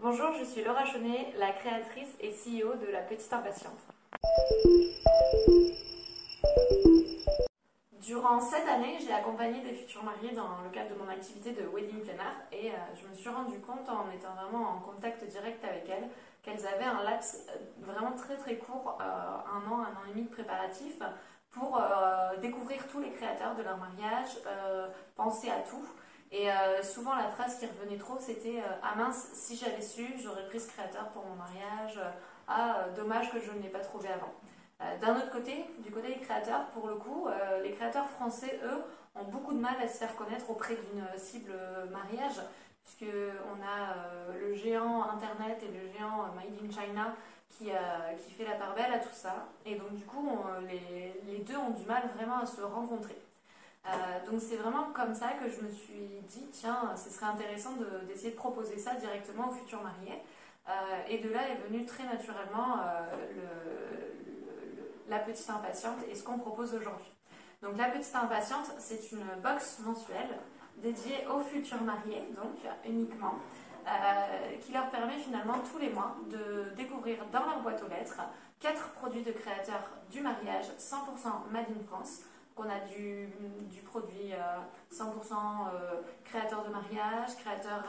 Montagnier, la créatrice et CEO de La Petite Impatiente. Durant cette année, j'ai accompagné des futurs mariés dans le cadre de mon activité de wedding planner et euh, je me suis rendu compte en étant vraiment en contact direct avec elles qu'elles avaient un laps euh, vraiment très très court, euh, un an, un an et demi de préparatif pour découvrir tous les créateurs de leur mariage, penser à tout. Et souvent la phrase qui revenait trop c'était Ah mince, si j'avais su, j'aurais pris ce créateur pour mon mariage. ah, dommage que je ne l'ai pas trouvé avant. Euh, d'un autre côté, du côté des créateurs, pour le coup, euh, les créateurs français, eux, ont beaucoup de mal à se faire connaître auprès d'une cible mariage, puisqu'on a euh, le géant Internet et le géant Made in China qui, fait la part belle à tout ça. Et donc, du coup, les, deux ont du mal vraiment à se rencontrer. Donc, c'est vraiment comme ça que je me suis dit, tiens, ce serait intéressant d'essayer de, proposer ça directement aux futurs mariés. et de là est venu très naturellement le la Petite Impatiente et ce qu'on propose aujourd'hui. Donc La Petite Impatiente, c'est une box mensuelle dédiée aux futurs mariés, donc uniquement, euh, qui leur permet finalement tous les mois de découvrir dans leur boîte aux lettres quatre produits de créateurs du mariage 100% Made in France. On a du, produit 100% euh, euh, créateur de mariage, créateur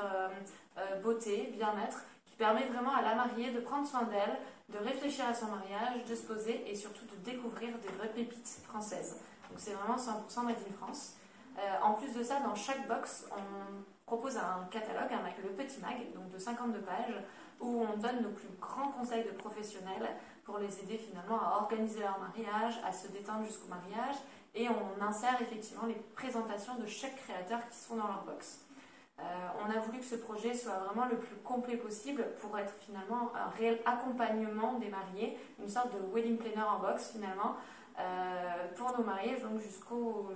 beauté, bien-être, qui permet vraiment à la mariée de prendre soin d'elle, de réfléchir à son mariage, de se poser et surtout de découvrir des vraies pépites françaises. Donc c'est vraiment 100% Made in France. Euh, en plus de ça, dans chaque box, on propose un catalogue, un, le petit mag, donc de 52 pages, où on donne nos plus grands conseils de professionnels pour les aider finalement à organiser leur mariage, à se détendre jusqu'au mariage, et on insère effectivement les présentations de chaque créateur qui sont dans leur box. Euh, on a voulu que ce projet soit vraiment le plus complet possible pour être finalement un réel accompagnement des mariés, une sorte de wedding planner en box finalement, euh, pour nos mariés, donc jusqu'au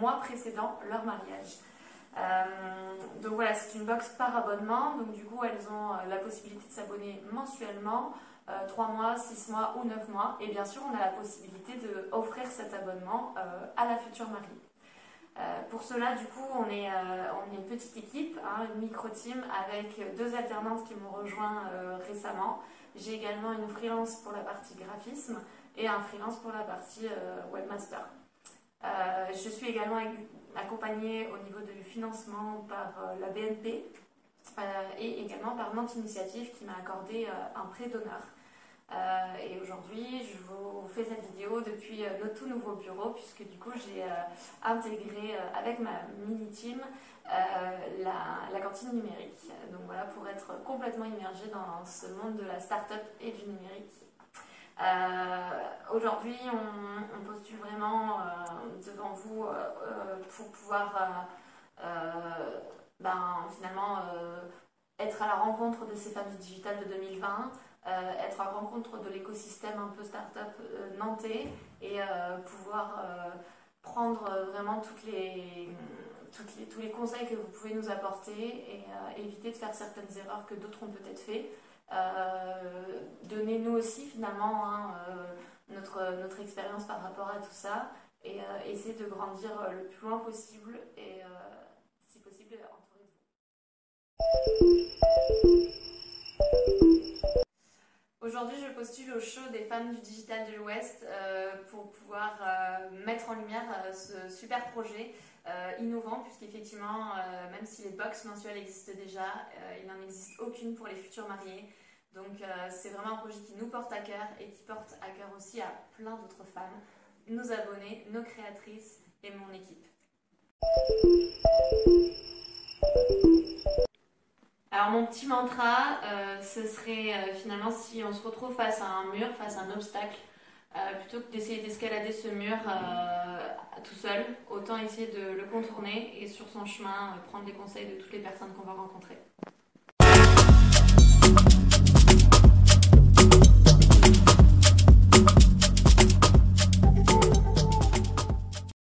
mois précédent leur mariage. Euh, donc voilà, c'est une box par abonnement, donc du coup elles ont la possibilité de s'abonner mensuellement, 3 mois, 6 mois ou 9 mois, et bien sûr on a la possibilité d'offrir cet abonnement à la future mariée. Euh, pour cela, du coup, on est, euh, on est une petite équipe, hein, une micro-team avec deux alternantes qui m'ont rejoint euh, récemment. J'ai également une freelance pour la partie graphisme et un freelance pour la partie webmaster. je suis également accompagnée au niveau du financement par la BNP et également par Nantes Initiative qui m'a accordé un prêt d'honneur. Euh, et aujourd'hui, je vous fais cette vidéo depuis euh, notre tout nouveau bureau, puisque du coup, j'ai euh, intégré avec ma mini-team la, cantine numérique. Donc voilà, pour être complètement immergé dans ce monde de la start-up et du numérique. Aujourd'hui, on, postule vraiment devant vous pour pouvoir ben, finalement être à la rencontre de ces femmes du digital de 2020, euh, être à rencontre de l'écosystème un peu start-up euh, nantais et euh, pouvoir prendre vraiment les, tous les conseils que vous pouvez nous apporter et éviter de faire certaines erreurs que d'autres ont peut-être fait. Donnez-nous aussi finalement hein, notre, notre expérience par rapport à tout ça et essayer de grandir le plus loin possible et si possible entourez vous. Aujourd'hui, je postule au show des femmes du digital de l'Ouest euh, pour pouvoir euh, mettre en lumière euh, ce super projet innovant, puisqu'effectivement, même si les box mensuelles existent déjà, il n'en existe aucune pour les futurs mariés. Donc, c'est vraiment un projet qui nous porte à cœur et qui porte à cœur aussi à plein d'autres femmes, nos abonnés, nos créatrices et mon équipe. Petit mantra, euh, ce serait euh, finalement si on se retrouve face à un mur, face à un obstacle, euh, plutôt que d'essayer d'escalader ce mur tout seul, autant essayer de le contourner et sur son chemin prendre les conseils de toutes les personnes qu'on va rencontrer.